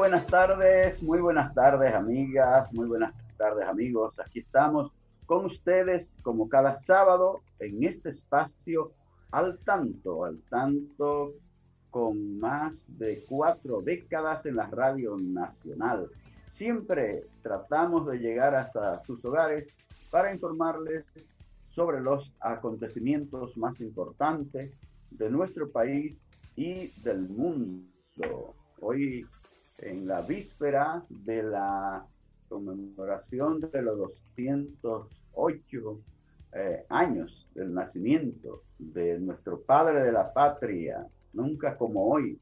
Buenas tardes, muy buenas tardes amigas, muy buenas tardes amigos. Aquí estamos con ustedes como cada sábado en este espacio al tanto, al tanto con más de cuatro décadas en la radio nacional. Siempre tratamos de llegar hasta sus hogares para informarles sobre los acontecimientos más importantes de nuestro país y del mundo. Hoy, en la víspera de la conmemoración de los 208 eh, años del nacimiento de nuestro padre de la patria, nunca como hoy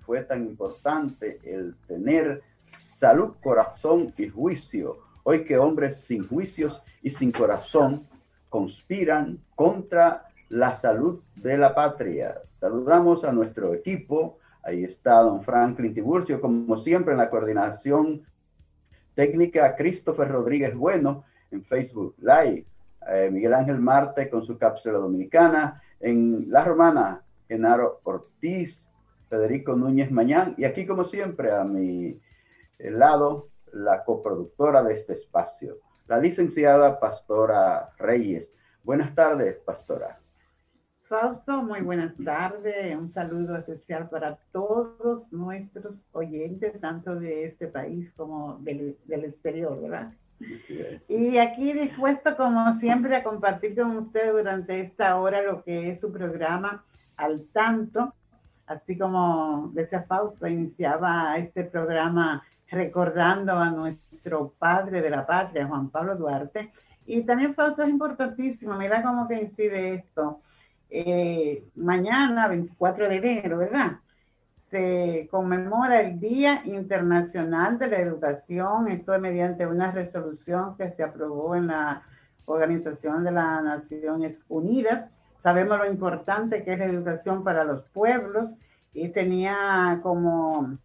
fue tan importante el tener salud, corazón y juicio. Hoy que hombres sin juicios y sin corazón conspiran contra la salud de la patria. Saludamos a nuestro equipo. Ahí está don Franklin Tiburcio, como siempre en la coordinación técnica Christopher Rodríguez Bueno en Facebook Live. Eh, Miguel Ángel Marte con su cápsula dominicana. En La Romana, Genaro Ortiz, Federico Núñez Mañán. Y aquí, como siempre, a mi lado, la coproductora de este espacio, la licenciada Pastora Reyes. Buenas tardes, Pastora. Fausto, muy buenas tardes. Un saludo especial para todos nuestros oyentes, tanto de este país como del, del exterior, ¿verdad? Y aquí dispuesto, como siempre, a compartir con usted durante esta hora lo que es su programa al tanto, así como decía Fausto, iniciaba este programa recordando a nuestro padre de la patria, Juan Pablo Duarte. Y también Fausto es importantísimo, mira cómo que incide esto. Eh, mañana, 24 de enero, ¿verdad? se conmemora el Día Internacional de la Educación. Esto es mediante una resolución que se aprobó en la Organización de las Naciones Unidas. Sabemos lo importante que es la educación para los pueblos y tenía como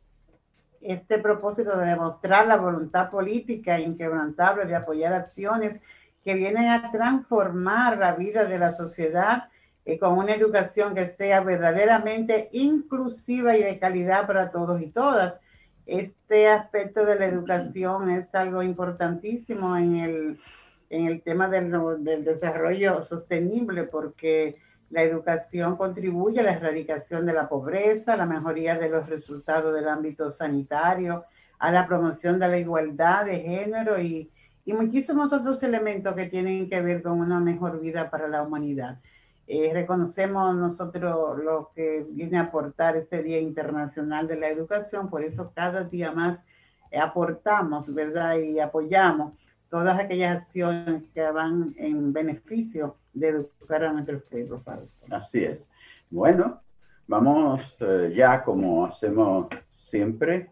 este propósito de demostrar la voluntad política inquebrantable de apoyar acciones que vienen a transformar la vida de la sociedad y con una educación que sea verdaderamente inclusiva y de calidad para todos y todas. Este aspecto de la educación es algo importantísimo en el, en el tema del, del desarrollo sostenible porque la educación contribuye a la erradicación de la pobreza, a la mejoría de los resultados del ámbito sanitario, a la promoción de la igualdad de género y, y muchísimos otros elementos que tienen que ver con una mejor vida para la humanidad. Eh, reconocemos nosotros lo que viene a aportar este Día Internacional de la Educación, por eso cada día más aportamos, ¿verdad? Y apoyamos todas aquellas acciones que van en beneficio de educar a nuestros pueblos. Así es. Bueno, vamos eh, ya como hacemos siempre,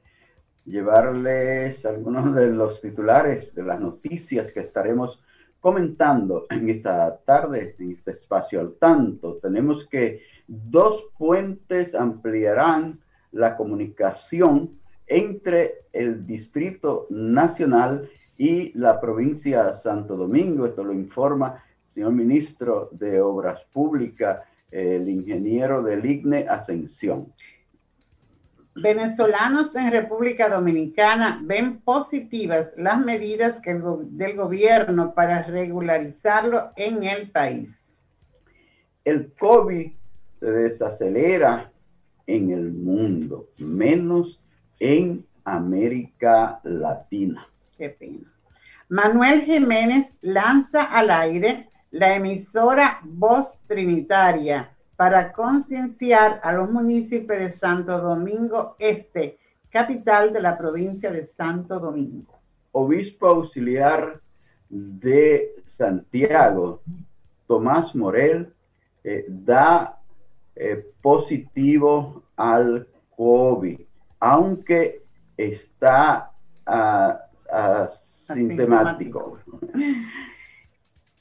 llevarles algunos de los titulares de las noticias que estaremos comentando en esta tarde, en este espacio al tanto. Tenemos que dos puentes ampliarán la comunicación entre el Distrito Nacional y la provincia de Santo Domingo. Esto lo informa el señor ministro de Obras Públicas, el ingeniero del IGNE Ascensión. Venezolanos en República Dominicana ven positivas las medidas que del gobierno para regularizarlo en el país. El COVID se desacelera en el mundo, menos en América Latina. Qué pena. Manuel Jiménez lanza al aire la emisora Voz Trinitaria para concienciar a los municipios de Santo Domingo Este, capital de la provincia de Santo Domingo. Obispo auxiliar de Santiago, Tomás Morel, eh, da eh, positivo al COVID, aunque está asintomático.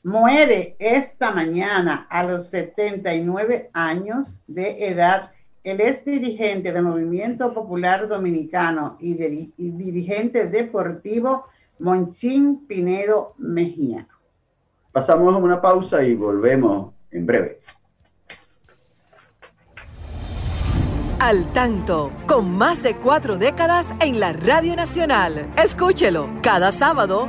Muere esta mañana a los 79 años de edad el ex dirigente del Movimiento Popular Dominicano y, dirigente deportivo Monchín Pinedo Mejía. Pasamos a una pausa y volvemos en breve. Al tanto, con más de cuatro décadas en la Radio Nacional. Escúchelo cada sábado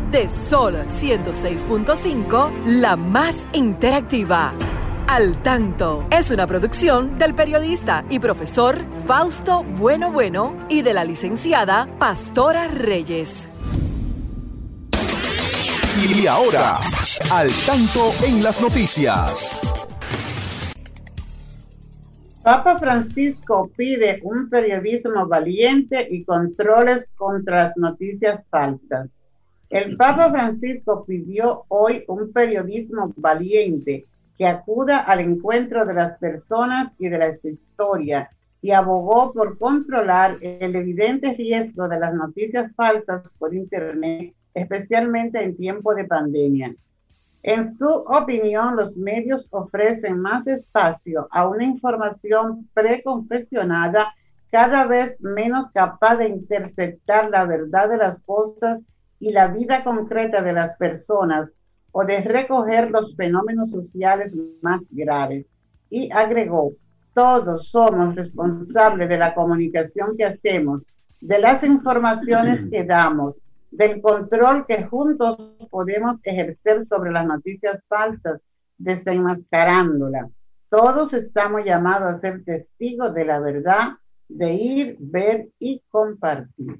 Sol 106.5, la más interactiva. Al Tanto es una producción del periodista y profesor Fausto Bueno Bueno y de la licenciada Pastora Reyes. Y ahora, Al Tanto en las noticias. Papa Francisco pide un periodismo valiente y controles contra las noticias falsas. El Papa Francisco pidió hoy un periodismo valiente que acuda al encuentro de las personas y de la historia y abogó por controlar el evidente riesgo de las noticias falsas por Internet, especialmente en tiempo de pandemia. En su opinión, los medios ofrecen más espacio a una información preconfesionada cada vez menos capaz de interceptar la verdad de las cosas y la vida concreta de las personas o de recoger los fenómenos sociales más graves. Y agregó, todos somos responsables de la comunicación que hacemos, de las informaciones que damos, del control que juntos podemos ejercer sobre las noticias falsas, desenmascarándolas. Todos estamos llamados a ser testigos de la verdad, de ir, ver y compartir.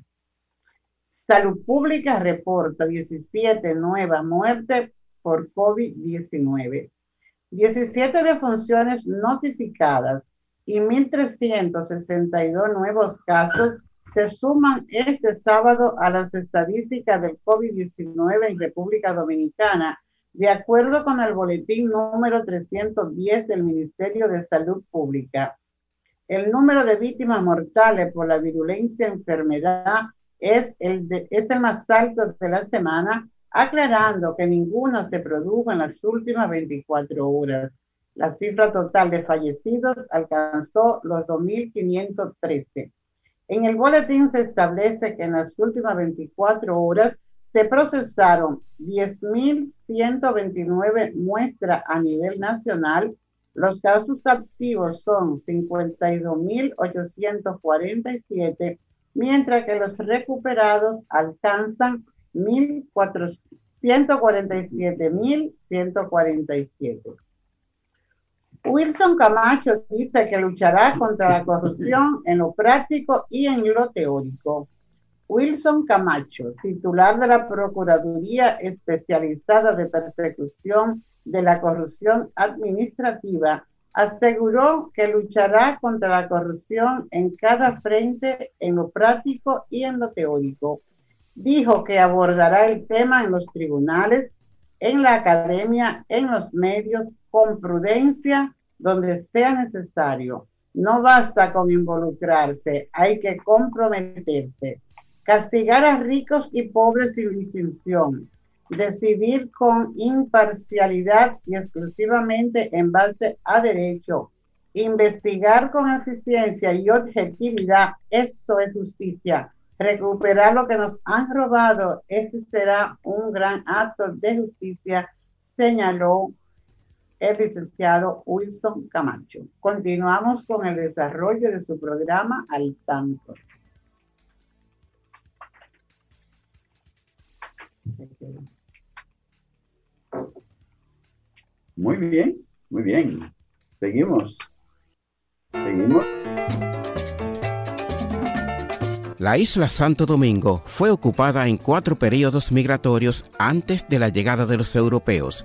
Salud Pública reporta 17 nuevas muertes por COVID-19. 17 defunciones notificadas y 1.362 nuevos casos se suman este sábado a las estadísticas del COVID-19 en República Dominicana, de acuerdo con el boletín número 310 del Ministerio de Salud Pública. El número de víctimas mortales por la virulencia enfermedad es el, es el más alto de la semana aclarando que ninguna se produjo en las últimas 24 horas. La cifra total de fallecidos alcanzó los 2.513. En el boletín se establece que en las últimas 24 horas se procesaron 10.129 muestras a nivel nacional. Los casos activos son 52.847, mientras que los recuperados alcanzan 147.147. Wilson Camacho dice que luchará contra la corrupción en lo práctico y en lo teórico. Wilson Camacho, titular de la Procuraduría Especializada de Persecución de la Corrupción Administrativa, aseguró que luchará contra la corrupción en cada frente, en lo práctico y en lo teórico dijo que abordará el tema en los tribunales, en la academia, en los medios, con prudencia, donde sea necesario. No basta con involucrarse, hay que comprometerse. Castigar a ricos y pobres sin distinción. Decidir con imparcialidad y exclusivamente en base a derecho. Investigar con eficiencia y objetividad. Esto es justicia recuperar lo que nos han robado, ese será un gran acto de justicia, señaló el licenciado Wilson Camacho. Continuamos con el desarrollo de su programa al tanto. Muy bien, muy bien. Seguimos. Seguimos La isla Santo Domingo fue ocupada en cuatro periodos migratorios antes de la llegada de los europeos.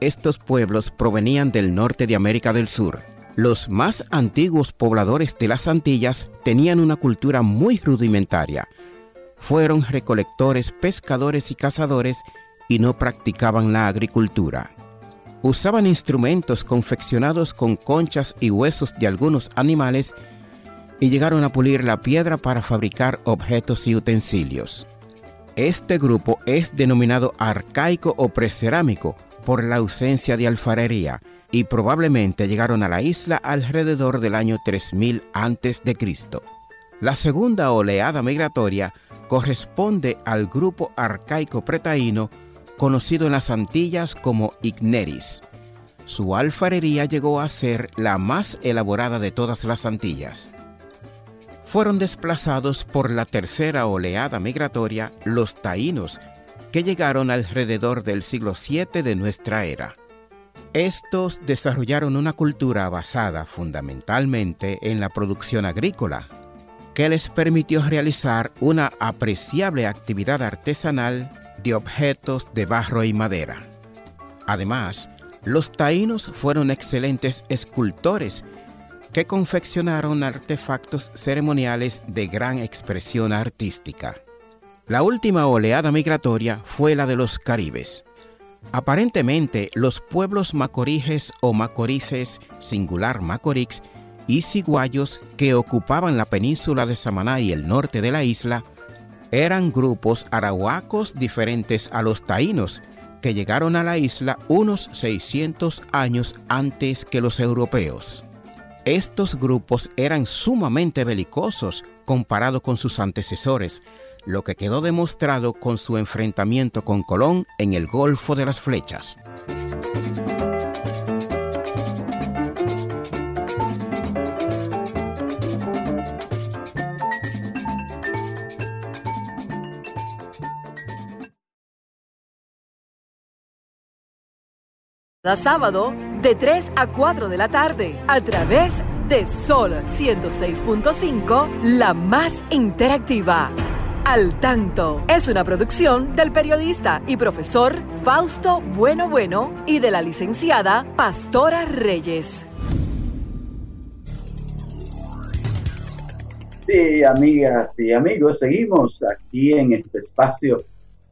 Estos pueblos provenían del norte de América del Sur. Los más antiguos pobladores de las Antillas tenían una cultura muy rudimentaria. Fueron recolectores, pescadores y cazadores y no practicaban la agricultura. Usaban instrumentos confeccionados con conchas y huesos de algunos animales y llegaron a pulir la piedra para fabricar objetos y utensilios. Este grupo es denominado arcaico o precerámico por la ausencia de alfarería y probablemente llegaron a la isla alrededor del año 3000 a.C. La segunda oleada migratoria corresponde al grupo arcaico pretaíno conocido en las Antillas como Igneris. Su alfarería llegó a ser la más elaborada de todas las Antillas fueron desplazados por la tercera oleada migratoria los taínos, que llegaron alrededor del siglo VII de nuestra era. Estos desarrollaron una cultura basada fundamentalmente en la producción agrícola, que les permitió realizar una apreciable actividad artesanal de objetos de barro y madera. Además, los taínos fueron excelentes escultores que confeccionaron artefactos ceremoniales de gran expresión artística. La última oleada migratoria fue la de los caribes. Aparentemente, los pueblos macoriges o macorices, singular macorix, y ciguayos que ocupaban la península de Samaná y el norte de la isla, eran grupos arahuacos diferentes a los taínos, que llegaron a la isla unos 600 años antes que los europeos. Estos grupos eran sumamente belicosos comparado con sus antecesores, lo que quedó demostrado con su enfrentamiento con Colón en el Golfo de las Flechas. Sábado de 3 a 4 de la tarde a través de Sol 106.5, la más interactiva. Al tanto es una producción del periodista y profesor Fausto Bueno Bueno y de la licenciada Pastora Reyes. Sí, amigas y amigos, seguimos aquí en este espacio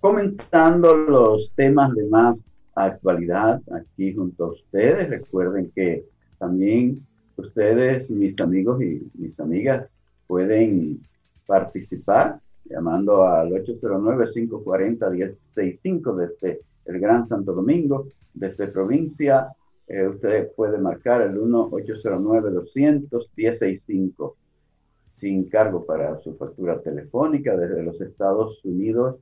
comentando los temas de más actualidad aquí junto a ustedes. Recuerden que también ustedes, mis amigos y mis amigas, pueden participar llamando al 809-540-1065 desde el Gran Santo Domingo, desde provincia. Eh, usted puede marcar el 1-809-200-1065 sin cargo para su factura telefónica desde los Estados Unidos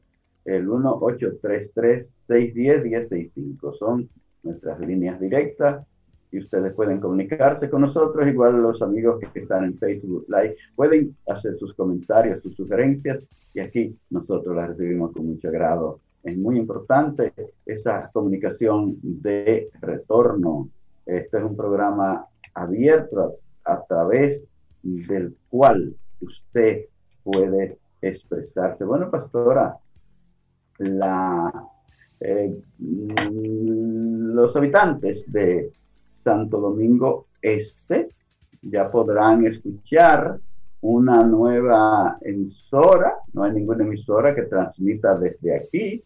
el 1-833-610-1065. Son nuestras líneas directas y ustedes pueden comunicarse con nosotros, igual los amigos que están en Facebook Live pueden hacer sus comentarios, sus sugerencias y aquí nosotros las recibimos con mucho agrado. Es muy importante esa comunicación de retorno. Este es un programa abierto a, a través del cual usted puede expresarse. Bueno, pastora, eh, los habitantes de Santo Domingo Este ya podrán escuchar una nueva emisora, no hay ninguna emisora que transmita desde aquí,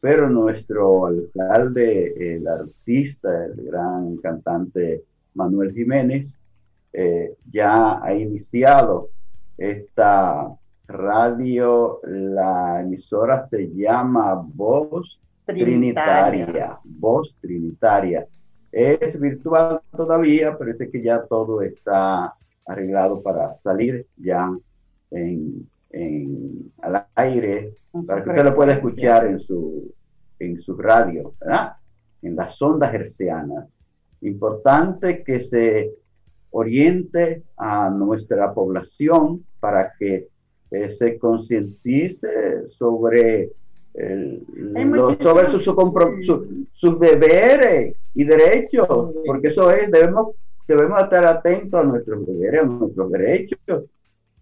pero nuestro alcalde, el artista, el gran cantante Manuel Jiménez, eh, ya ha iniciado esta radio, la emisora se llama Voz Trinitaria. Voz Trinitaria. Es virtual todavía, parece que ya todo está arreglado para salir ya en, al aire, para que usted lo pueda escuchar en su, en su radio, ¿verdad? En las ondas hercianas. Importante que se oriente a nuestra población para que eh, se concientice sobre, el, sobre sus deberes y derechos, porque eso es, debemos, debemos estar atentos a nuestros deberes, a nuestros derechos,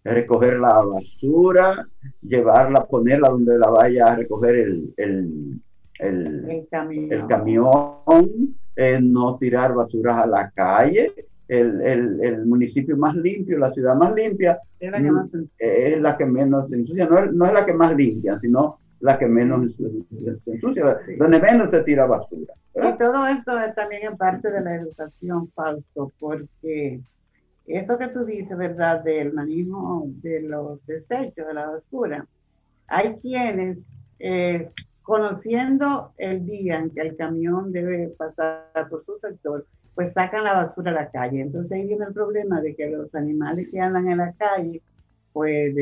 recoger la basura, llevarla, ponerla donde la vaya a recoger el, el, el, camión, el camión eh, no tirar basuras a la calle. El, el, el, municipio más limpio, la ciudad más limpia, es la que, más es la que menos ensucia. No es, no es la que más limpia, sino la que menos se ensucia, donde menos se tira basura. Y todo esto es también en parte de la educación, Fausto, porque eso que tú dices, ¿verdad? Del manejo de los desechos, de la basura. Hay quienes, eh, conociendo el día en que el camión debe pasar por su sector, pues sacan la basura a la calle. Entonces ahí viene el problema de que los animales que andan en la calle, pues,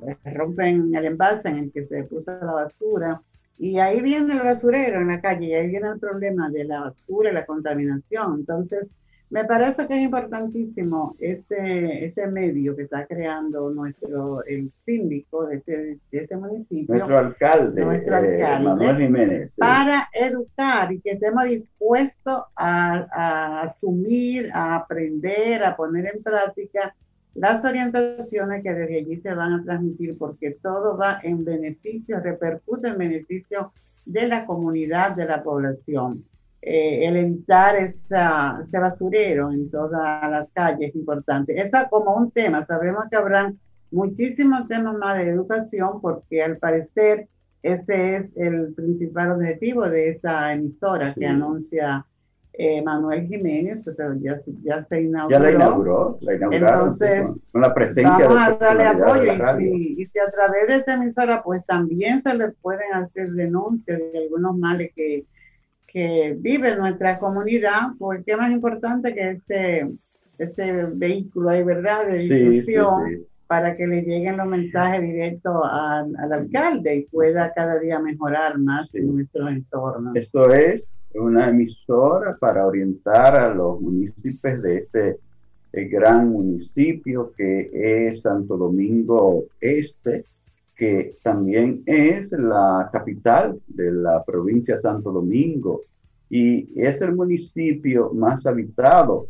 pues rompen el envase en el que se puso la basura. Y ahí viene el basurero en la calle, y ahí viene el problema de la basura y la contaminación. Entonces, me parece que es importantísimo este, este medio que está creando nuestro, el síndico de este, de este municipio. Nuestro alcalde, nuestro eh, Manuel Jiménez. Para educar y que estemos dispuestos a, a asumir, a aprender, a poner en práctica las orientaciones que desde allí se van a transmitir, porque todo va en beneficio, repercute en beneficio de la comunidad, de la población. Eh, el evitar esa, ese basurero en todas las calles es importante. Esa como un tema, sabemos que habrán muchísimos temas más de educación porque al parecer ese es el principal objetivo de esta emisora que anuncia eh, Manuel Jiménez, pues, ya, ya se inauguró. Ya la inauguró, la Entonces, con la presencia vamos a darle apoyo y si, y si, a través de esta emisora pues también se le pueden hacer denuncias de algunos males que que vive en nuestra comunidad, pues qué más importante que este, este vehículo hay, ¿verdad?, de difusión para que le lleguen los mensajes directos al, alcalde y pueda cada día mejorar más nuestro entorno. Esto es una emisora para orientar a los municipios de este gran municipio que es Santo Domingo Este, que también es la capital de la provincia Santo Domingo y es el municipio más habitado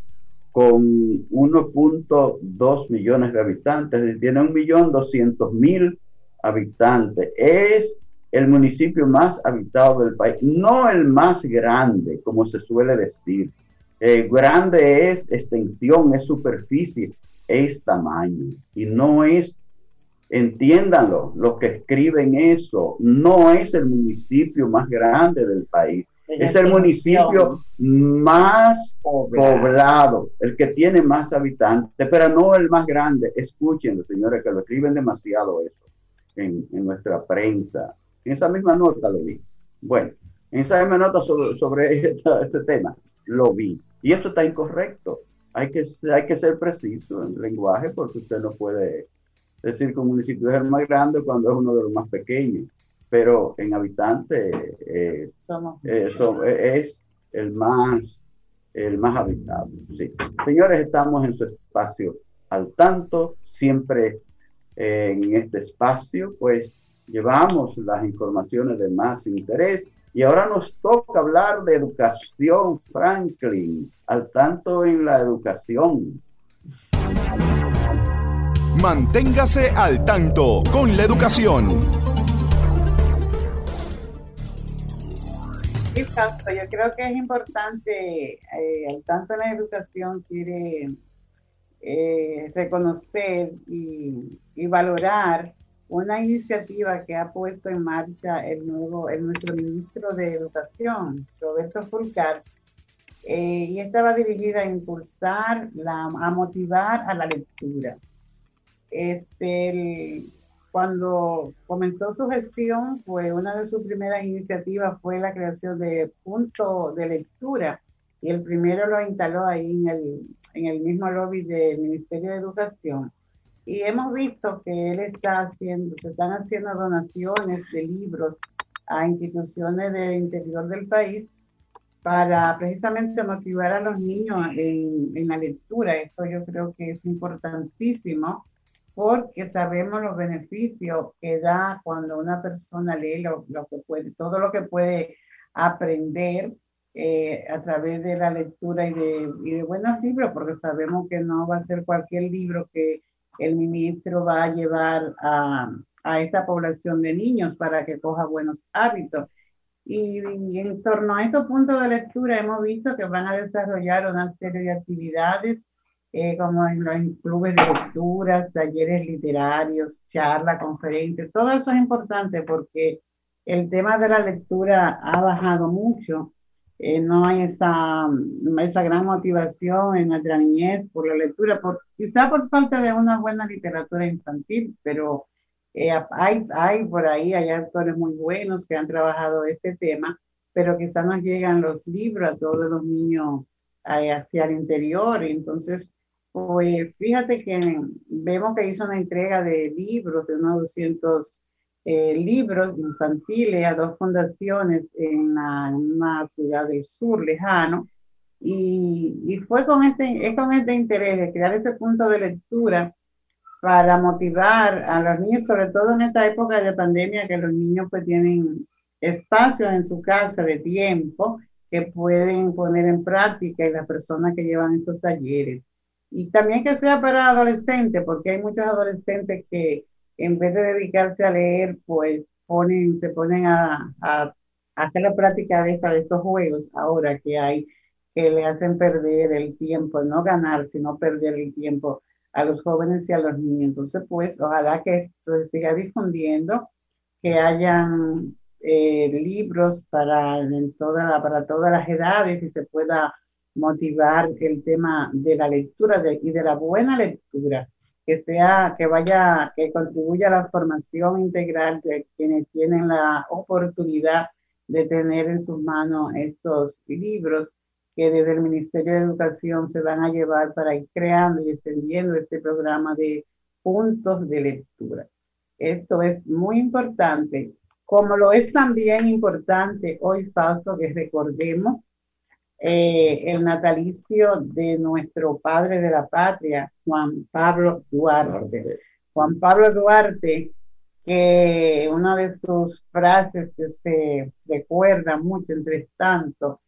con 1.2 millones de habitantes, tiene 1.200.000 habitantes. Es el municipio más habitado del país, no el más grande, como se suele decir. Eh, grande es extensión, es superficie, es tamaño y no es Entiéndanlo, los que escriben eso, no es el municipio más grande del país, es el municipio más poblado. el que tiene más habitantes, pero no el más grande. Escuchen, señores, que lo escriben demasiado eso en, nuestra prensa. En esa misma nota lo vi. Bueno, en esa misma nota sobre, este, tema, lo vi. Y esto está incorrecto. Hay que, hay que ser preciso en el lenguaje porque usted no puede decir que un municipio es el más grande cuando es uno de los más pequeños, pero en habitantes eh, eh, eh, es el más, el más habitado. Sí. Señores, estamos en su espacio al tanto, siempre en este espacio, pues llevamos las informaciones de más interés. Y ahora nos toca hablar de educación, Franklin, al tanto en la educación. Manténgase al tanto con la educación. Exacto, yo creo que es importante, eh, al tanto la educación quiere eh, reconocer y, valorar una iniciativa que ha puesto en marcha el nuevo, el nuestro ministro de Educación, Roberto Fulcar, eh, y estaba dirigida a impulsar, la, a motivar a la lectura. Este, cuando comenzó su gestión, fue una de sus primeras iniciativas fue la creación de punto de lectura y el primero lo instaló ahí en el, en el mismo lobby del Ministerio de Educación. Y hemos visto que él está haciendo, se están haciendo donaciones de libros a instituciones del interior del país para precisamente motivar a los niños en, en la lectura. Esto yo creo que es importantísimo porque sabemos los beneficios que da cuando una persona lee lo, que puede, todo lo que puede aprender eh, a través de la lectura y de, y de, buenos libros, porque sabemos que no va a ser cualquier libro que, el ministro va a llevar a, a esta población de niños para que coja buenos hábitos. Y, en torno a estos puntos de lectura hemos visto que van a desarrollar una serie de actividades eh, como en los clubes de lecturas, talleres literarios, charlas, conferencias. Todo eso es importante porque el tema de la lectura ha bajado mucho. Eh, no hay esa, esa gran motivación en nuestra niñez por la lectura, por, quizá por falta de una buena literatura infantil, pero eh, hay, hay por ahí, hay autores muy buenos que han trabajado este tema, pero quizá no llegan los libros a todos los niños eh, hacia el interior. Entonces, pues fíjate que vemos que hizo una entrega de libros, de unos 200 eh, libros infantiles a dos fundaciones en, una ciudad del sur lejano. Y, y, fue con este, es con este interés de crear ese punto de lectura para motivar a los niños, sobre todo en esta época de pandemia, que los niños pues tienen espacio en su casa de tiempo que pueden poner en práctica y las personas que llevan estos talleres. Y también que sea para adolescentes, porque hay muchos adolescentes que en vez de dedicarse a leer, pues ponen, se ponen a, a, hacer la práctica de, esta, de estos juegos ahora que hay, que le hacen perder el tiempo, no ganar, sino perder el tiempo a los jóvenes y a los niños. Entonces, pues, ojalá que esto se siga difundiendo, que hayan eh, libros para, en toda para todas las edades y se pueda motivar el tema de la lectura y de la buena lectura, que sea, que vaya, que contribuya a la formación integral de quienes tienen la oportunidad de tener en sus manos estos libros que desde el Ministerio de Educación se van a llevar para ir creando y extendiendo este programa de puntos de lectura. Esto es muy importante, como lo es también importante hoy, Fausto, que recordemos eh, el natalicio de nuestro padre de la patria, Juan Pablo Duarte. Juan Pablo Duarte, que una de sus frases que se recuerda mucho entre tanto,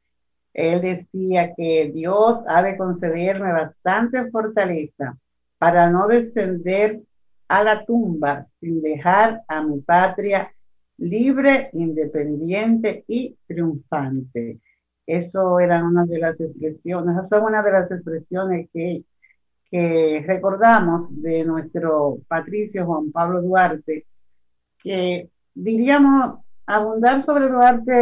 él decía que Dios ha de concederme bastante fortaleza para no descender a la tumba sin dejar a mi patria libre, independiente y triunfante. Eso eran una de las expresiones, esas son una de las expresiones que, que recordamos de nuestro patricio Juan Pablo Duarte, que diríamos Abundar sobre Duarte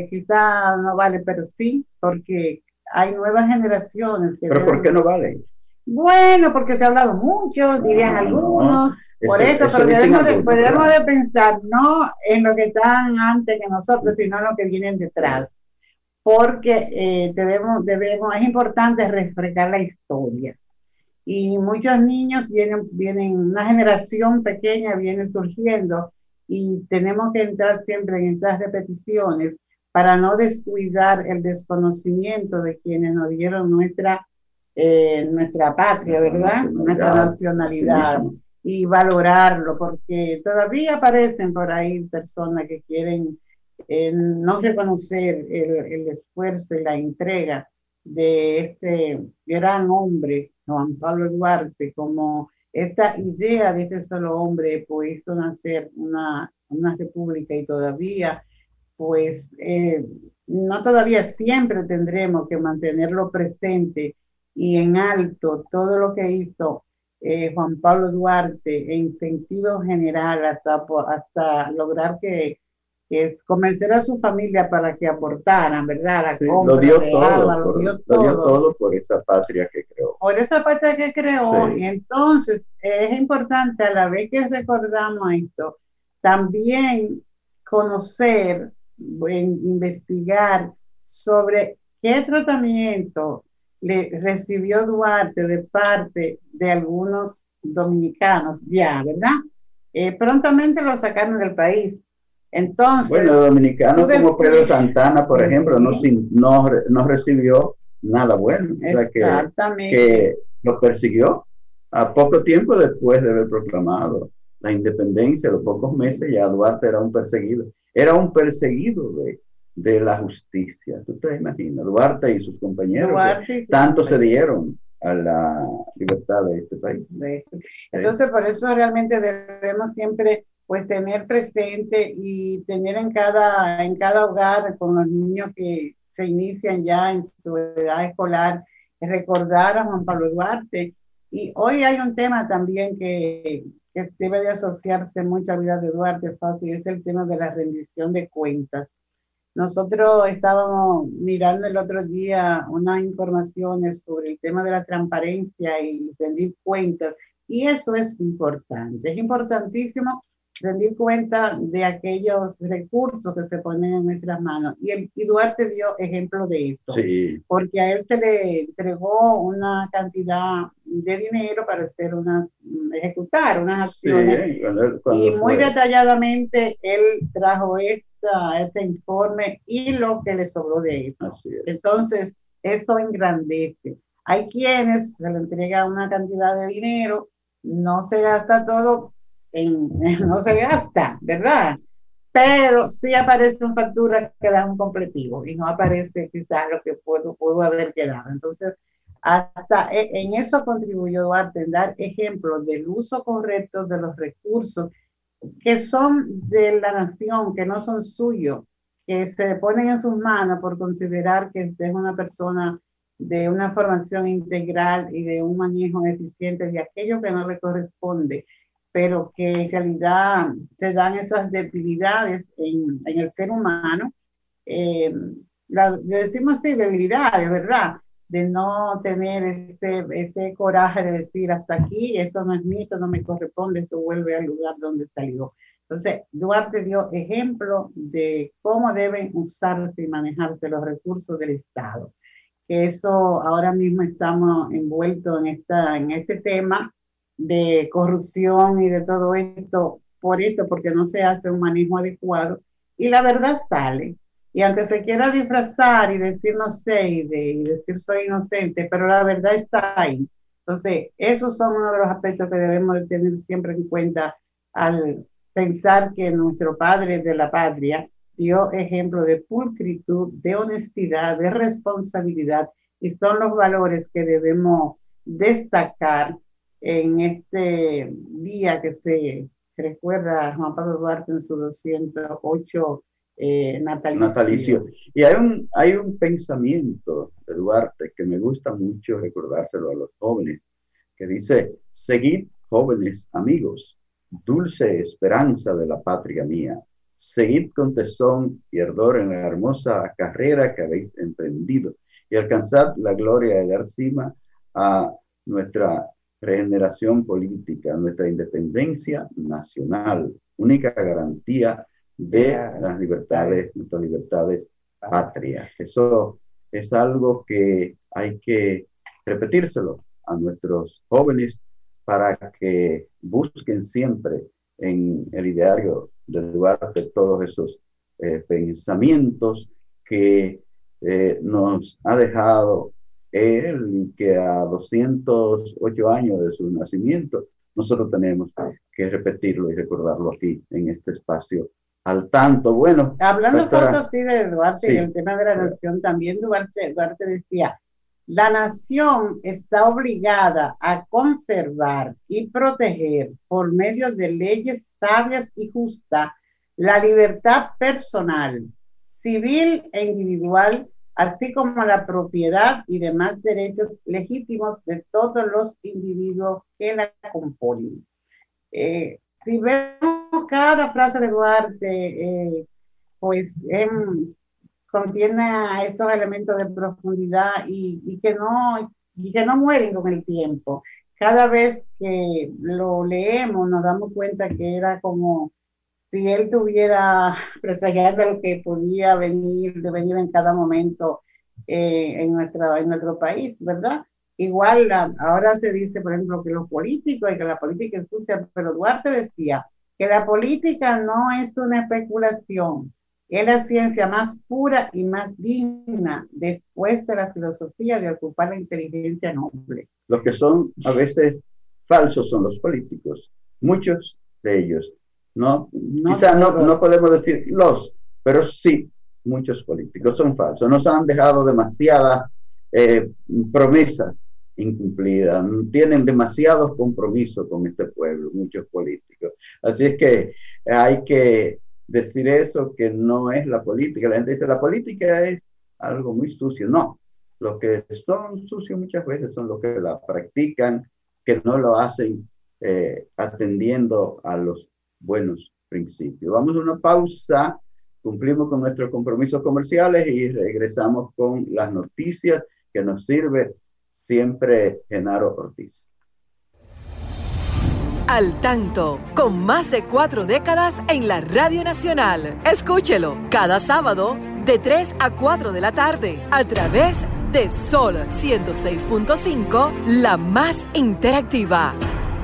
eh, quizá no vale, pero sí, porque hay nuevas generaciones. ¿Pero por qué no vale? Bueno, porque se ha hablado mucho, dirían algunos. por eso, pero debemos de, pensar no en lo que están antes que nosotros, sino en lo que vienen detrás. Porque eh, debemos, debemos, es importante refrescar la historia. Y muchos niños vienen, vienen, una generación pequeña viene surgiendo y tenemos que entrar siempre en estas repeticiones para no descuidar el desconocimiento de quienes nos dieron nuestra, eh, nuestra patria, ¿verdad? Nuestra nacionalidad y valorarlo, porque todavía aparecen por ahí personas que quieren eh, no reconocer el, el, esfuerzo y la entrega de este gran hombre, Juan Pablo Duarte, como esta idea de este solo hombre pues hizo nacer una, una república y todavía pues eh, no todavía siempre tendremos que mantenerlo presente y en alto todo lo que hizo eh, Juan Pablo Duarte en sentido general hasta, hasta lograr que es convencer a su familia para que aportaran, ¿verdad? lo, dio todo, lo, dio todo, por esa patria que creó. Por esa patria que creó. Entonces es importante a la vez que recordamos esto, también conocer, investigar sobre qué tratamiento le recibió Duarte de parte de algunos dominicanos, ya, ¿verdad? Eh, prontamente lo sacaron del país entonces. Bueno, dominicanos como Pedro Santana, por ejemplo, no, no, no recibió nada bueno. Exactamente. que, lo persiguió a poco tiempo después de haber proclamado la independencia, a los pocos meses, ya Duarte era un perseguido. Era un perseguido de, de la justicia. ¿Tú te imaginas? Duarte y sus compañeros tanto se dieron a la libertad de este país. Entonces, por eso realmente debemos siempre pues tener presente y tener en cada, en cada hogar con los niños que se inician ya en su edad escolar, recordar a Juan Pablo Duarte. Y hoy hay un tema también que, que debe de asociarse mucho a la vida de Duarte, y es el tema de la rendición de cuentas. Nosotros estábamos mirando el otro día unas informaciones sobre el tema de la transparencia y rendir cuentas, y eso es importante. Es importantísimo rendir cuenta de aquellos recursos que se ponen en nuestras manos. Y, el, Duarte dio ejemplo de eso, sí. porque a él se le entregó una cantidad de dinero para hacer unas, ejecutar unas acciones. y muy detalladamente él trajo esta, este informe y lo que le sobró de eso. Entonces, eso engrandece. Hay quienes se le entrega una cantidad de dinero, no se gasta todo, no se gasta, ¿verdad? Pero sí aparece una factura que da un completivo y no aparece quizás lo que pudo, pudo haber quedado. Entonces, hasta e, en eso contribuyó a dar ejemplos del uso correcto de los recursos que son de la nación, que no son suyos, que se ponen en sus manos por considerar que usted es una persona de una formación integral y de un manejo eficiente de aquello que no le corresponde pero que en realidad se dan esas debilidades en, en el ser humano. Eh, la, le decimos así, debilidades, ¿verdad? De no tener este, este coraje de decir hasta aquí, esto no es mío, esto no me corresponde, esto vuelve al lugar donde salió. Entonces, Duarte dio ejemplo de cómo deben usarse y manejarse los recursos del Estado. Que eso ahora mismo estamos envueltos en, esta, en este tema de corrupción y de todo esto, por esto, porque no se hace un manejo adecuado. Y la verdad sale. Y aunque se quiera disfrazar y decir no sé y, de, decir soy inocente, pero la verdad está ahí. Entonces, esos son uno de los aspectos que debemos de tener siempre en cuenta al pensar que nuestro padre de la patria dio ejemplo de pulcritud, de honestidad, de responsabilidad, y son los valores que debemos destacar en este día que se recuerda a Juan Pablo Duarte en su 208 eh, natalicio. Y hay un, hay un pensamiento de Duarte que me gusta mucho recordárselo a los jóvenes, que dice, seguid jóvenes amigos, dulce esperanza de la patria mía, seguid con tesón y ardor en la hermosa carrera que habéis emprendido y alcanzad la gloria de dar cima a nuestra regeneración política, nuestra independencia nacional, única garantía de las libertades, nuestras libertades patrias. Eso es algo que hay que repetírselo a nuestros jóvenes para que busquen siempre en el ideario de Duarte todos esos eh, pensamientos que eh, nos ha dejado él y que a 208 años de su nacimiento, nosotros tenemos que repetirlo y recordarlo aquí en este espacio al tanto. Bueno, hablando tanto así de Duarte y el tema de la nación, también Duarte, Duarte decía, la nación está obligada a conservar y proteger por medio de leyes sabias y justas la libertad personal, civil e individual así como la propiedad y demás derechos legítimos de todos los individuos que la componen. Eh, si vemos cada frase de Duarte, eh, pues em, contiene esos elementos de profundidad y, que no, y que no mueren con el tiempo. Cada vez que lo leemos nos damos cuenta que era como si él tuviera presagiando lo que podía venir, de venir en cada momento eh, en, nuestro, en nuestro país, ¿verdad? Igual ahora se dice, por ejemplo, que los políticos y que la política es sucia, pero Duarte decía que la política no es una especulación, es la ciencia más pura y más digna después de la filosofía de ocupar la inteligencia noble. Los que son a veces falsos son los políticos, muchos de ellos ¿no? no Quizá no, no podemos decir los, pero sí, muchos políticos son falsos. Nos han dejado demasiadas eh, promesas incumplida. Tienen demasiados compromisos con este pueblo, muchos políticos. Así es que hay que decir eso, que no es la política. La gente dice, la política es algo muy sucio. No, los que son sucios muchas veces son los que la practican, que no lo hacen eh, atendiendo a los buenos principios. Vamos a una pausa, cumplimos con nuestros compromisos comerciales y regresamos con las noticias que nos sirve siempre Genaro Ortiz. Al tanto, con más de cuatro décadas en la Radio Nacional. Escúchelo cada sábado de 3 a 4 de la tarde a través de Sol 106.5, la más interactiva.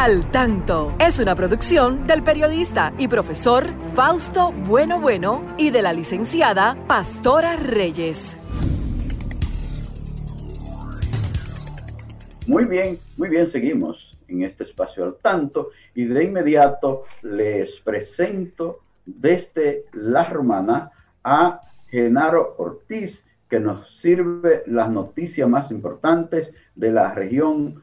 Al tanto es una producción del periodista y profesor Fausto Bueno Bueno y de la licenciada Pastora Reyes. Muy bien, muy bien, seguimos en este espacio al tanto y de inmediato les presento desde La Romana a Genaro Ortiz, que nos sirve las noticias más importantes de la región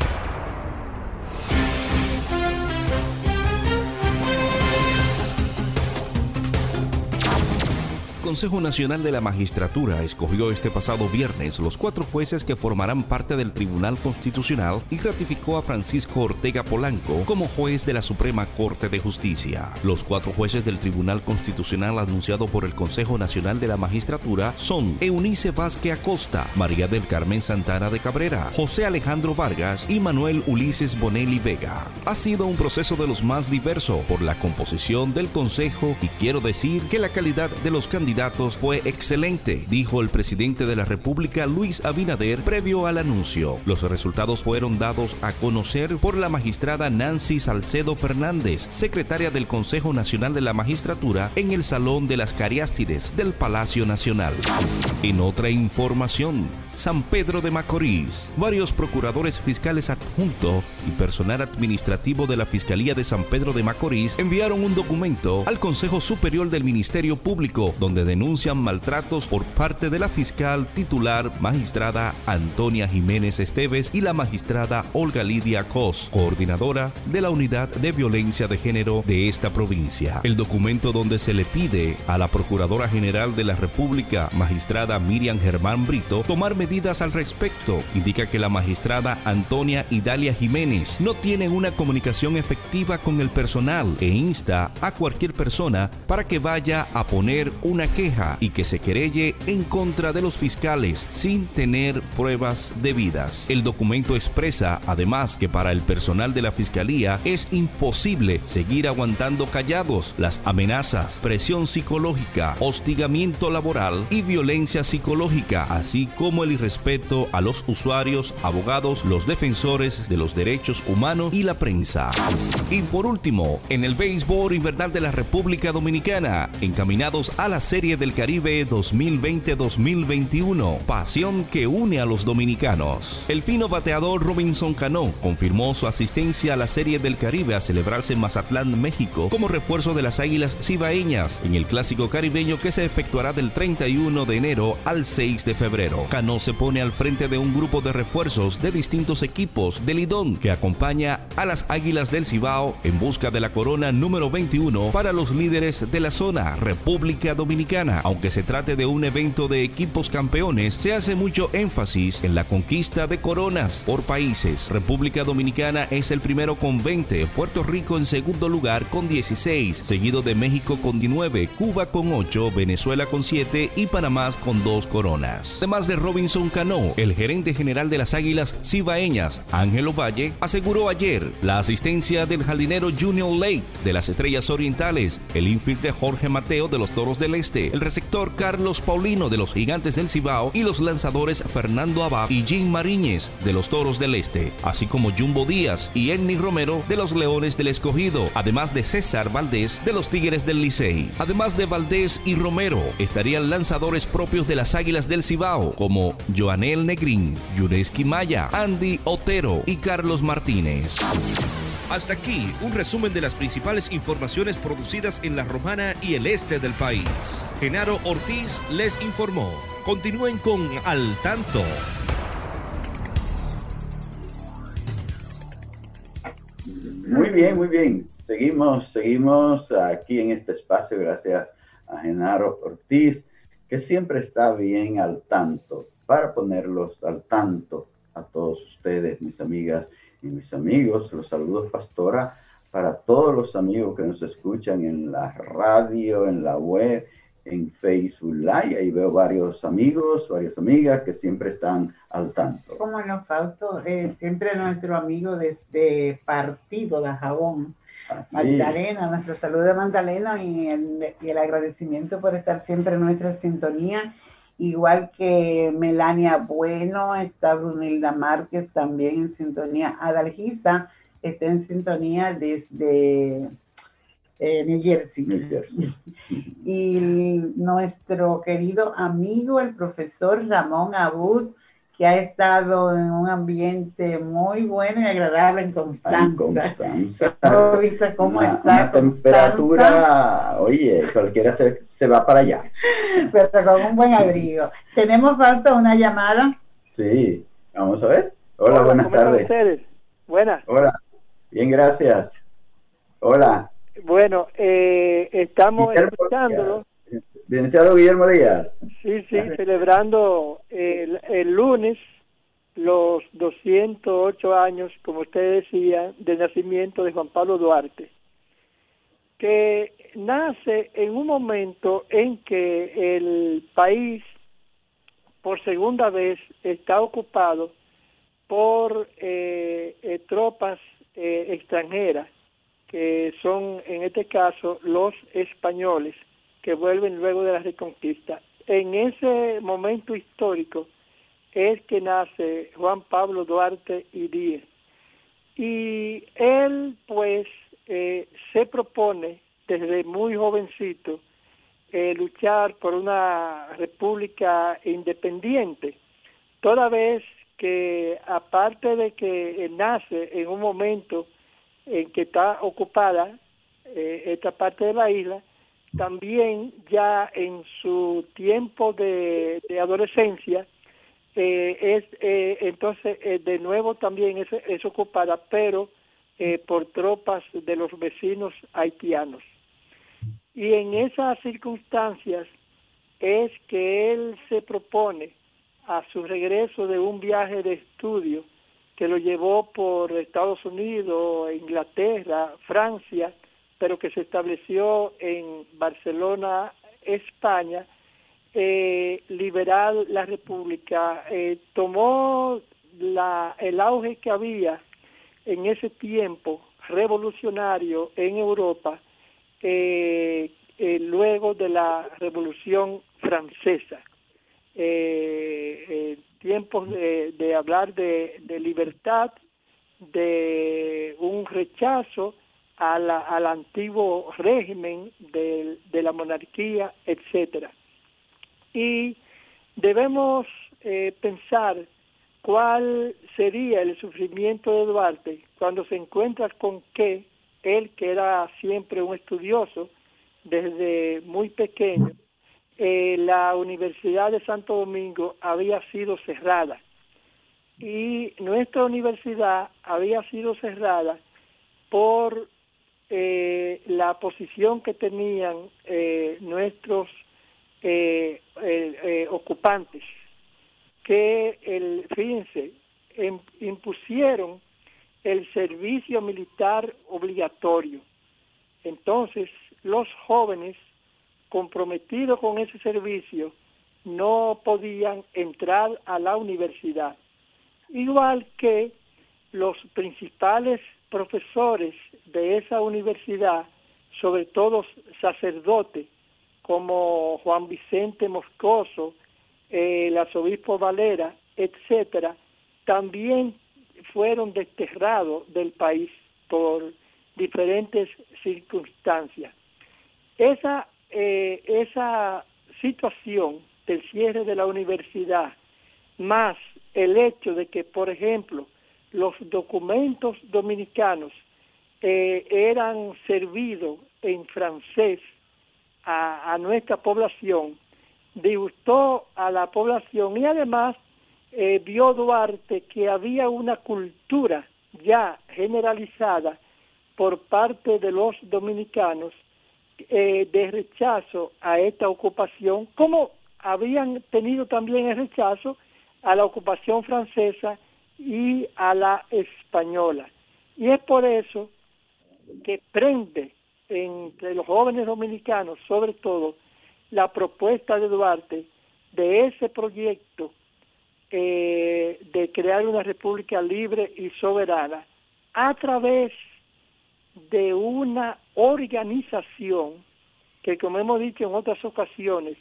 Consejo Nacional de la Magistratura escogió este pasado viernes los cuatro jueces que formarán parte del Tribunal Constitucional y ratificó a Francisco Ortega Polanco como juez de la Suprema Corte de Justicia. Los cuatro jueces del Tribunal Constitucional anunciado por el Consejo Nacional de la Magistratura son Eunice Vázquez Acosta, María del Carmen Santana de Cabrera, José Alejandro Vargas y Manuel Ulises Bonelli Vega. Ha sido un proceso de los más diversos por la composición del Consejo y quiero decir que la calidad de los candidatos fue excelente, dijo el presidente de la República Luis Abinader previo al anuncio. Los resultados fueron dados a conocer por la magistrada Nancy Salcedo Fernández, secretaria del Consejo Nacional de la Magistratura, en el Salón de las Cariástides del Palacio Nacional. En otra información, San Pedro de Macorís, varios procuradores fiscales adjuntos y personal administrativo de la Fiscalía de San Pedro de Macorís enviaron un documento al Consejo Superior del Ministerio Público donde denuncian maltratos por parte de la fiscal titular magistrada Antonia Jiménez Esteves y la magistrada Olga Lidia Cos, coordinadora de la Unidad de Violencia de Género de esta provincia. El documento donde se le pide a la Procuradora General de la República, magistrada Miriam Germán Brito, tomar medidas al respecto. Indica que la magistrada Antonia Idalia Jiménez no tiene una comunicación efectiva con el personal e insta a cualquier persona para que vaya a poner una queja y que se querelle en contra de los fiscales sin tener pruebas debidas. El documento expresa además que para el personal de la fiscalía es imposible seguir aguantando callados las amenazas, presión psicológica, hostigamiento laboral y violencia psicológica, así como el irrespeto a los usuarios, abogados, los defensores de los derechos humanos y la prensa. Y por último, en el béisbol invernal de la República Dominicana, encaminados a la serie del Caribe 2020-2021, pasión que une a los dominicanos. El fino bateador Robinson Cano confirmó su asistencia a la Serie del Caribe a celebrarse en Mazatlán, México, como refuerzo de las Águilas Cibaeñas en el clásico caribeño que se efectuará del 31 de enero al 6 de febrero. Cano se pone al frente de un grupo de refuerzos de distintos equipos del Lidón que acompaña a las Águilas del Cibao en busca de la corona número 21 para los líderes de la zona, República Dominicana aunque se trate de un evento de equipos campeones, se hace mucho énfasis en la conquista de coronas por países. República Dominicana es el primero con 20, Puerto Rico en segundo lugar con 16, seguido de México con 19, Cuba con 8, Venezuela con 7 y Panamá con 2 coronas. Además de Robinson Cano, el gerente general de las Águilas Cibaeñas, Ángelo Valle, aseguró ayer la asistencia del jardinero Junior Lake de las Estrellas Orientales, el infielder Jorge Mateo de los Toros del Este, el receptor Carlos Paulino de los Gigantes del Cibao y los lanzadores Fernando Abad y Jim Mariñez de los Toros del Este, así como Jumbo Díaz y Enni Romero de los Leones del Escogido, además de César Valdés de los Tigres del Licey. Además de Valdés y Romero, estarían lanzadores propios de las Águilas del Cibao, como Joanel Negrín, Yureski Maya, Andy Otero y Carlos Martínez. Hasta aquí un resumen de las principales informaciones producidas en la Romana y el este del país. Genaro Ortiz les informó. Continúen con Al Tanto. Muy bien, muy bien. Seguimos, seguimos aquí en este espacio gracias a Genaro Ortiz que siempre está bien al tanto, para ponerlos al tanto a todos ustedes, mis amigas y mis amigos. Los saludos, pastora, para todos los amigos que nos escuchan en la radio, en la web, en Facebook Live. Ahí veo varios amigos, varias amigas que siempre están al tanto. Como no, Fausto, eh, siempre nuestro amigo desde Partido de Jabón Magdalena, nuestro saludo de Magdalena y el, agradecimiento por estar siempre en nuestra sintonía. Igual que Melania Bueno, está Brunilda Márquez también en sintonía. Adalgisa está en sintonía desde eh, New Jersey. y nuestro querido amigo, el profesor Ramón Abud, que ha estado en un ambiente muy bueno y agradable en Constanza. Constanza. ¿Viste cómo está? Una temperatura, oye, cualquiera se, va para allá. Pero con un buen abrigo. ¿Tenemos falta una llamada? Sí, vamos a ver. Hola, buenas tardes. Ustedes? Buenas. Hola, bien, gracias. Hola. Bueno, eh, estamos escuchándolo Licenciado Guillermo Díaz. Sí, sí, celebrando el, lunes los 208 años, como usted decía, del nacimiento de Juan Pablo Duarte, que nace en un momento en que el país por segunda vez está ocupado por eh, eh, tropas eh, extranjeras, que son en este caso los españoles que vuelven luego de la reconquista. En ese momento histórico es que nace Juan Pablo Duarte y Díez. Y él pues eh, se propone desde muy jovencito eh, luchar por una república independiente, toda vez que aparte de que nace en un momento en que está ocupada eh, esta parte de la isla, también ya en su tiempo de, adolescencia, eh, es eh, entonces eh, de nuevo también es, es ocupada, pero por tropas de los vecinos haitianos. Y en esas circunstancias es que él se propone a su regreso de un viaje de estudio que lo llevó por Estados Unidos, Inglaterra, Francia, pero que se estableció en Barcelona, España, eh, liberal la República, eh, tomó la, el auge que había en ese tiempo revolucionario en Europa, eh, eh, luego de la Revolución Francesa. tiempos de, de hablar de, de libertad, de un rechazo al antiguo régimen de, la monarquía, etcétera. Y debemos eh, pensar cuál sería el sufrimiento de Duarte cuando se encuentra con que él, que era siempre un estudioso desde muy pequeño, eh, la Universidad de Santo Domingo había sido cerrada y nuestra universidad había sido cerrada por eh, la posición que tenían eh, nuestros eh, ocupantes, que, el, fíjense, em, impusieron el servicio militar obligatorio. Entonces, los jóvenes comprometidos con ese servicio no podían entrar a la universidad. Igual que los principales profesores de esa universidad, sobre todo sacerdotes, como Juan Vicente Moscoso, el arzobispo Valera, etcétera, también fueron desterrados del país por diferentes circunstancias. Esa, eh, esa situación del cierre de la universidad, más el hecho de que, por ejemplo, los documentos dominicanos eh, eran servidos en francés a, nuestra población, disgustó a la población y además eh, vio Duarte que había una cultura ya generalizada por parte de los dominicanos eh, de rechazo a esta ocupación, como habían tenido también el rechazo a la ocupación francesa y a la española. Y es por eso que prende entre los jóvenes dominicanos, sobre todo, la propuesta de Duarte de ese proyecto eh, de crear una república libre y soberana a través de una organización que, como hemos dicho en otras ocasiones,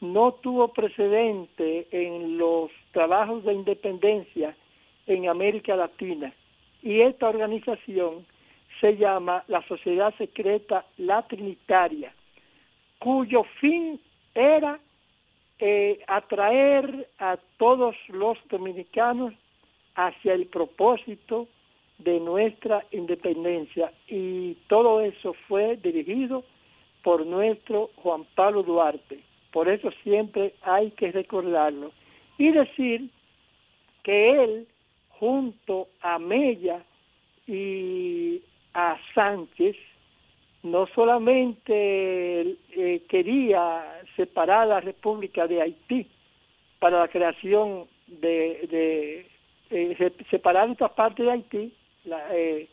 no tuvo precedente en los trabajos de independencia en América Latina. Y esta organización se llama la Sociedad Secreta La Trinitaria, cuyo fin era eh, atraer a todos los dominicanos hacia el propósito de nuestra independencia y todo eso fue dirigido por nuestro Juan Pablo Duarte. Por eso siempre hay que recordarlo y decir que él junto a Mella y a Sánchez no solamente eh, quería separar la República de Haití para la creación de, de eh, separar esta parte de Haití, eh,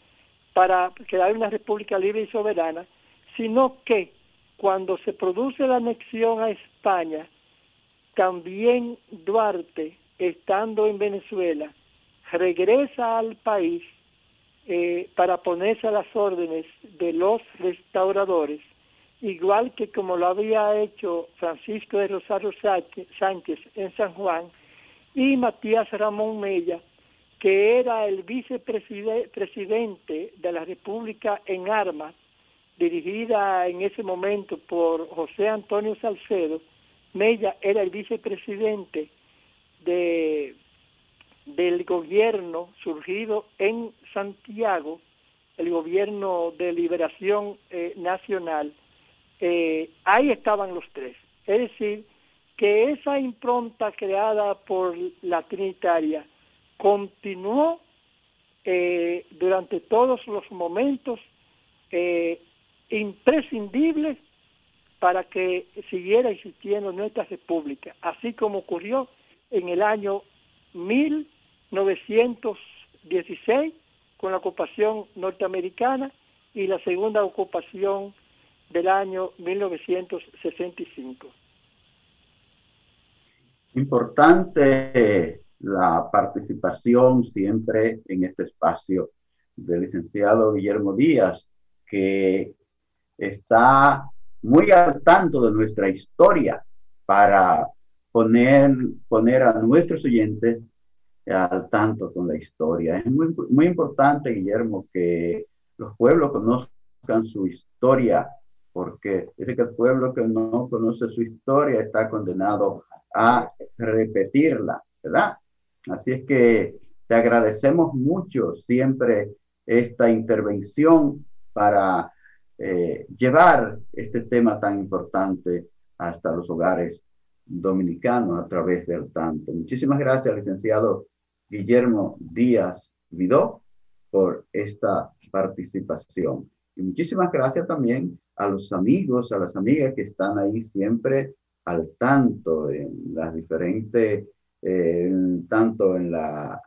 para crear una república libre y soberana, sino que cuando se produce la anexión a España, también Duarte, estando en Venezuela, regresa al país eh, para ponerse a las órdenes de los restauradores, igual que como lo había hecho Francisco de Rosario Sánchez en San Juan y Matías Ramón Mella que era el vicepresidente de la República en armas, dirigida en ese momento por José Antonio Salcedo, Mella era el vicepresidente de, del gobierno surgido en Santiago, el gobierno de liberación eh, nacional, eh, ahí estaban los tres. Es decir, que esa impronta creada por la Trinitaria continuó eh, durante todos los momentos eh, imprescindibles para que siguiera existiendo nuestra república, así como ocurrió en el año 1916 con la ocupación norteamericana y la segunda ocupación del año 1965. Importante la participación siempre en este espacio del licenciado Guillermo Díaz, que está muy al tanto de nuestra historia para poner, poner a nuestros oyentes al tanto con la historia. Es muy, muy importante, Guillermo, que los pueblos conozcan su historia, porque dice que el pueblo que no conoce su historia está condenado a repetirla, ¿verdad? Así es que te agradecemos mucho siempre esta intervención para eh, llevar este tema tan importante hasta los hogares dominicanos a través del tanto. Muchísimas gracias, licenciado Guillermo Díaz Vidó, por esta participación. Y muchísimas gracias también a los amigos, a las amigas que están ahí siempre al tanto en las diferentes eh, tanto en la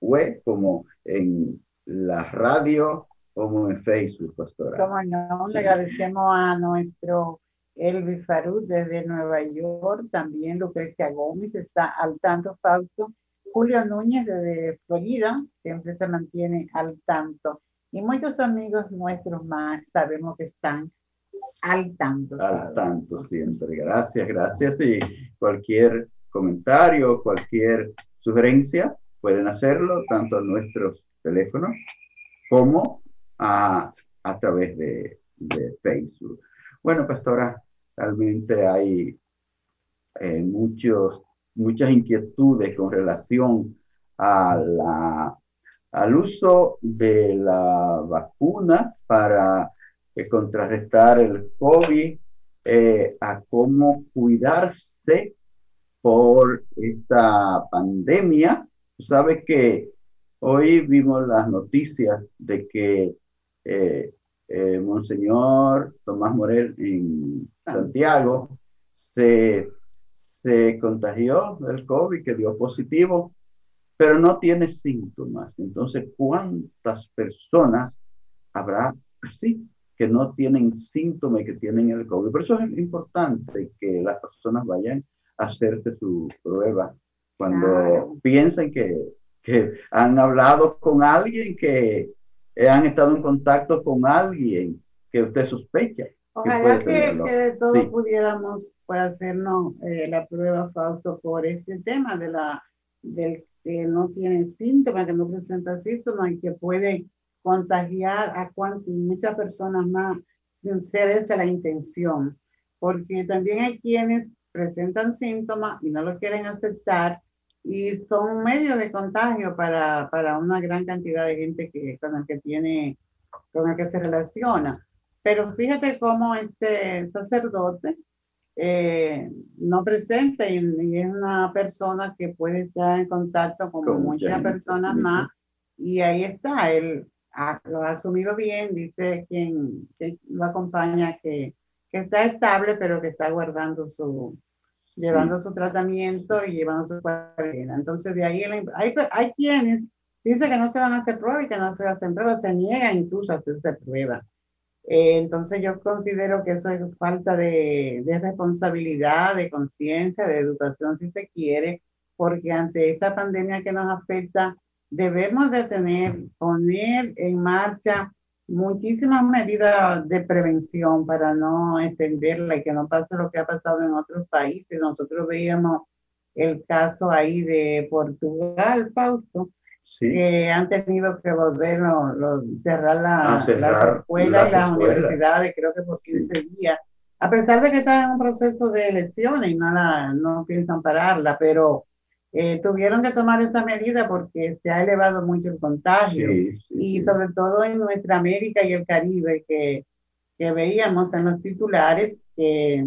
web como en la radio como en Facebook, pastora. Como no, le agradecemos a nuestro Elvi Farud desde Nueva York, también Lucrecia Gómez está al tanto, Fausto. Julio Núñez desde Florida siempre se mantiene al tanto. Y muchos amigos nuestros más sabemos que están al tanto. Al tanto siempre. Gracias, gracias. Y cualquier comentario, cualquier sugerencia, pueden hacerlo tanto en nuestros teléfonos como a, a través de, de Facebook. Bueno, pastora, realmente hay eh, muchos, muchas inquietudes con relación a la, al uso de la vacuna para eh, contrarrestar el COVID, eh, a cómo cuidarse por esta pandemia. Sabes que hoy vimos las noticias de que Monseñor Tomás Morel en Santiago se, se contagió del COVID, que dio positivo, pero no tiene síntomas. Entonces, ¿cuántas personas habrá así que no tienen síntomas y que tienen el COVID? Por eso es importante que las personas vayan a hacerse su prueba cuando piensen que, que han hablado con alguien que eh, han estado en contacto con alguien que usted sospecha. Ojalá que, que, todos pudiéramos pues, hacernos eh, la prueba, Fausto, por este tema de la, del que no tiene síntomas, que no presenta síntomas y que puede contagiar a cuantas, muchas personas más sin ser esa la intención. Porque también hay quienes presentan síntomas y no lo quieren aceptar y son medios de contagio para, para una gran cantidad de gente que, con el que tiene, con el que se relaciona. Pero fíjate cómo este sacerdote eh, no presenta y, es una persona que puede estar en contacto con, muchas personas más y ahí está, él lo ha asumido bien, dice quien, lo acompaña que, que está estable pero que está guardando su, llevando su tratamiento y llevando su cuarentena. Entonces, de ahí hay, hay quienes dicen que no se van a hacer pruebas y que no se hacen pruebas, se niegan incluso a hacerse pruebas. Eh, entonces, yo considero que eso es falta de, de responsabilidad, de conciencia, de educación, si se quiere, porque ante esta pandemia que nos afecta, debemos de tener, poner en marcha muchísimas medidas de prevención para no extenderla y que no pase lo que ha pasado en otros países. Nosotros veíamos el caso ahí de Portugal, Fausto, que han tenido que volver a cerrar, las escuelas y las universidades, creo que por 15 días, a pesar de que están en un proceso de elecciones y no, no piensan pararla, pero eh, tuvieron que tomar esa medida porque se ha elevado mucho el contagio y sobre todo en nuestra América y el Caribe que, que veíamos en los titulares que,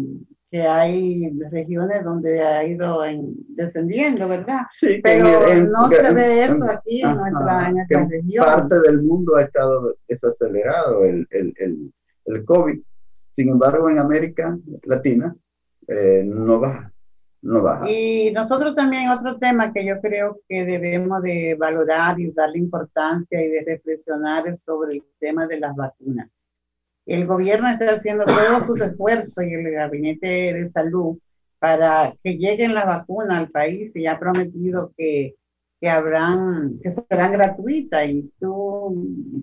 que, hay regiones donde ha ido descendiendo, ¿verdad? Sí, pero no se ve eso aquí en, nuestra, en nuestra región. Parte del mundo ha estado desacelerado el, el, el, el COVID. Sin embargo, en América Latina eh, no baja. Y nosotros también otro tema que yo creo que debemos de valorar y darle importancia y de reflexionar sobre el tema de las vacunas. El gobierno está haciendo todos sus esfuerzos y el gabinete de salud para que lleguen las vacunas al país y ha prometido que, que habrán, que serán gratuitas y tú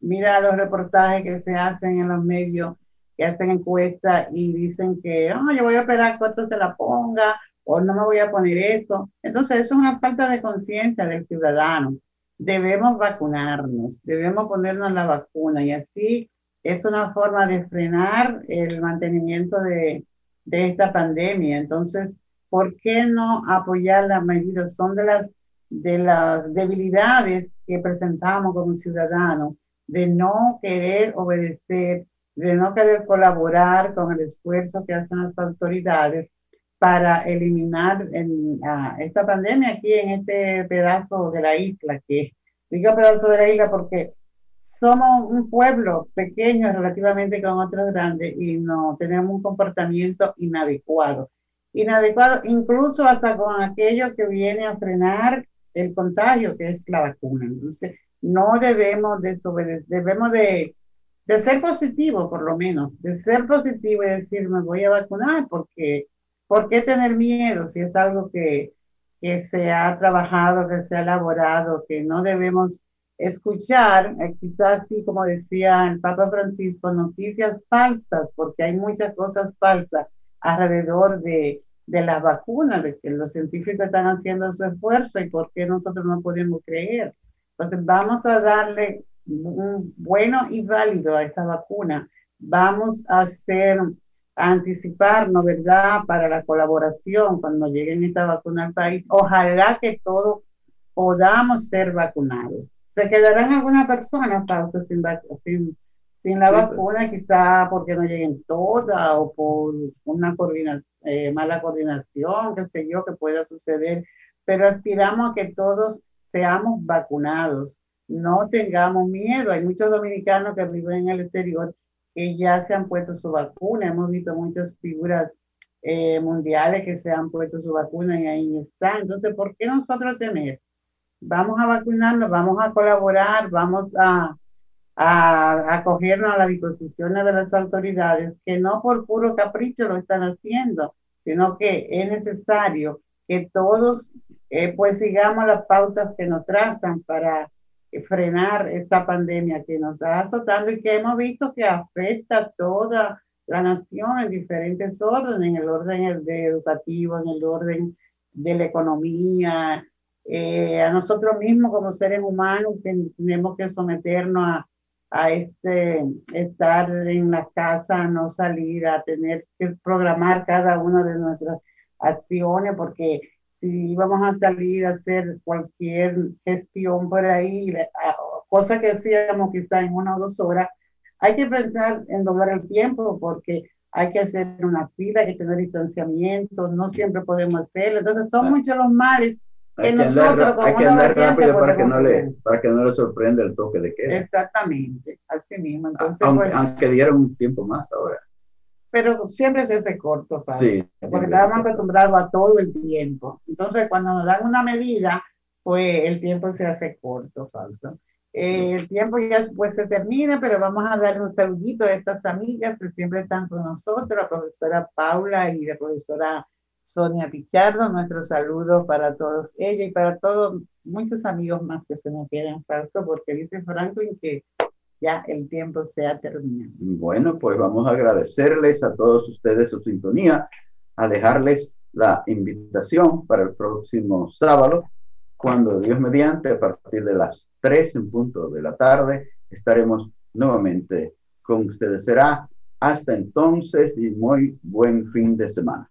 mira los reportajes que se hacen en los medios que hacen encuestas y dicen que, oh, yo voy a esperar cuánto se la ponga o no me voy a poner eso. Entonces, eso es una falta de conciencia del ciudadano. Debemos vacunarnos, debemos ponernos la vacuna y así es una forma de frenar el mantenimiento de, de esta pandemia. Entonces, ¿por qué no apoyar las medidas? Son de las, de las debilidades que presentamos como ciudadanos, de no querer obedecer de no querer colaborar con el esfuerzo que hacen las autoridades para eliminar esta pandemia aquí en este pedazo de la isla, que digo pedazo de la isla porque somos un pueblo pequeño relativamente con otros grandes y no tenemos un comportamiento inadecuado. Inadecuado incluso hasta con aquello que viene a frenar el contagio, que es la vacuna. Entonces, no debemos desobedecer, debemos de de ser positivo, por lo menos, de ser positivo y decir, me voy a vacunar, porque, ¿por qué tener miedo si es algo que, que se ha trabajado, que se ha elaborado, que no debemos escuchar, eh, quizás así como decía el Papa Francisco, noticias falsas, porque hay muchas cosas falsas alrededor de, de las vacunas, de que los científicos están haciendo su esfuerzo y por qué nosotros no podemos creer. Entonces vamos a darle bueno y válido a esta vacuna. Vamos a hacer, a anticiparnos, ¿verdad? Para la colaboración cuando lleguen esta vacuna al país. Ojalá que todos podamos ser vacunados se quedarán algunas personas, sin, sin, sin la vacuna, quizá porque no lleguen todas o por una eh, mala coordinación, qué sé yo, que pueda suceder, pero aspiramos a que todos seamos vacunados, no tengamos miedo. Hay muchos dominicanos que viven en el exterior que ya se han puesto su vacuna, hemos visto muchas figuras eh, mundiales que se han puesto su vacuna y ahí están. Entonces, ¿por qué nosotros tener vamos a vacunarnos, vamos a colaborar, vamos a, a acogernos a las disposiciones de las autoridades, que no por puro capricho lo están haciendo, sino que es necesario que todos eh, pues sigamos las pautas que nos trazan para frenar esta pandemia que nos está azotando y que hemos visto que afecta a toda la nación en diferentes órdenes, en el orden educativo, en el orden de la economía, eh, a nosotros mismos como seres humanos tenemos que someternos a, a este, estar en la casa, no salir, a tener que programar cada una de nuestras acciones, porque si vamos a salir a hacer cualquier gestión por ahí, cosa que hacíamos quizá en una o dos horas, hay que pensar en doblar el tiempo porque hay que hacer una fila, hay que tener distanciamiento, no siempre podemos hacerlo. Entonces son muchos los males hay que, andar, hay que andar rápido para que, no le, para que no le sorprenda el toque de queda. Exactamente, así mismo. Entonces, aunque, pues, aunque, dieron un tiempo más ahora. Pero siempre se hace corto, sí, porque estamos acostumbrados a todo el tiempo. Entonces, cuando nos dan una medida, pues el tiempo se hace corto, falso. Eh, el tiempo ya después se termina, pero vamos a darle un saludito a estas amigas que siempre están con nosotros, la profesora Paula y la profesora Sonia Pichardo, nuestro saludo para todos ella y para todos muchos amigos más que se me quieren Fausto, porque dice Franklin que ya el tiempo se ha terminado. Bueno, pues vamos a agradecerles a todos ustedes su sintonía, a dejarles la invitación para el próximo sábado, cuando Dios mediante, a partir de las 3 en punto de la tarde, estaremos nuevamente con ustedes. Será hasta entonces y muy buen fin de semana.